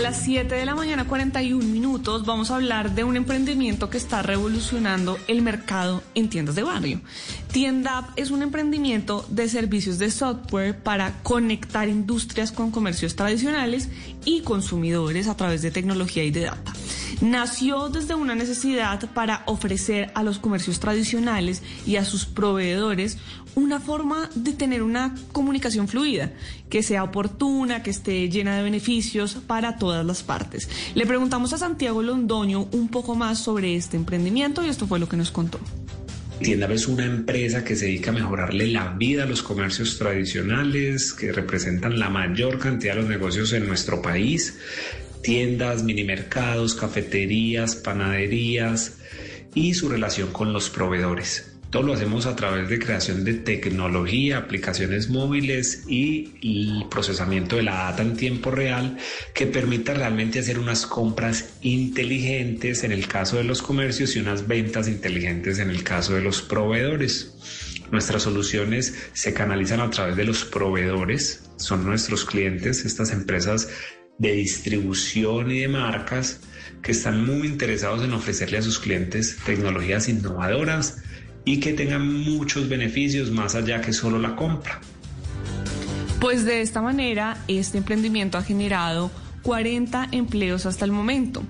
A las 7 de la mañana 41 minutos vamos a hablar de un emprendimiento que está revolucionando el mercado en tiendas de barrio. TiendaP es un emprendimiento de servicios de software para conectar industrias con comercios tradicionales y consumidores a través de tecnología y de data. Nació desde una necesidad para ofrecer a los comercios tradicionales y a sus proveedores una forma de tener una comunicación fluida, que sea oportuna, que esté llena de beneficios para todas las partes. Le preguntamos a Santiago Londoño un poco más sobre este emprendimiento y esto fue lo que nos contó. Tienda es una empresa que se dedica a mejorarle la vida a los comercios tradicionales, que representan la mayor cantidad de los negocios en nuestro país. Tiendas, minimercados, cafeterías, panaderías y su relación con los proveedores. Todo lo hacemos a través de creación de tecnología, aplicaciones móviles y el procesamiento de la data en tiempo real que permita realmente hacer unas compras inteligentes en el caso de los comercios y unas ventas inteligentes en el caso de los proveedores. Nuestras soluciones se canalizan a través de los proveedores, son nuestros clientes, estas empresas de distribución y de marcas que están muy interesados en ofrecerle a sus clientes tecnologías innovadoras y que tengan muchos beneficios más allá que solo la compra. Pues de esta manera, este emprendimiento ha generado 40 empleos hasta el momento.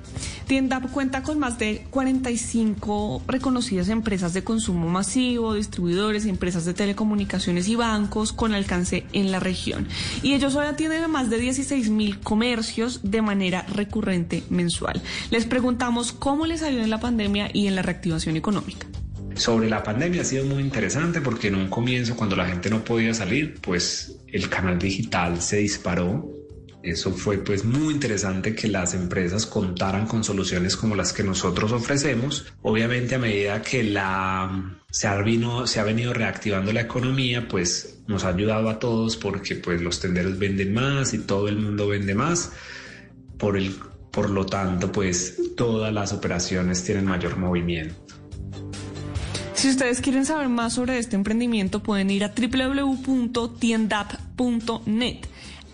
Tienda cuenta con más de 45 reconocidas empresas de consumo masivo, distribuidores, empresas de telecomunicaciones y bancos con alcance en la región. Y ellos hoy atienden más de 16 mil comercios de manera recurrente mensual. Les preguntamos cómo les ayuda en la pandemia y en la reactivación económica. Sobre la pandemia ha sido muy interesante porque en un comienzo cuando la gente no podía salir, pues el canal digital se disparó. Eso fue pues muy interesante que las empresas contaran con soluciones como las que nosotros ofrecemos. Obviamente a medida que la se ha, vino, se ha venido reactivando la economía, pues nos ha ayudado a todos porque pues los tenderos venden más y todo el mundo vende más. Por, el, por lo tanto, pues todas las operaciones tienen mayor movimiento. Si ustedes quieren saber más sobre este emprendimiento, pueden ir a www.tiendap.net.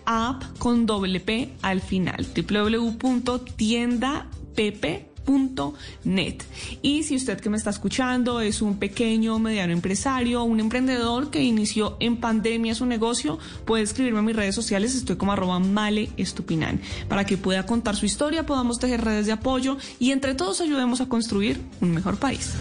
App con doble P al final. www.tiendapp.net. Y si usted que me está escuchando es un pequeño, mediano empresario, un emprendedor que inició en pandemia su negocio, puede escribirme a mis redes sociales, estoy como arroba male estupinan, para que pueda contar su historia, podamos tejer redes de apoyo y entre todos ayudemos a construir un mejor país.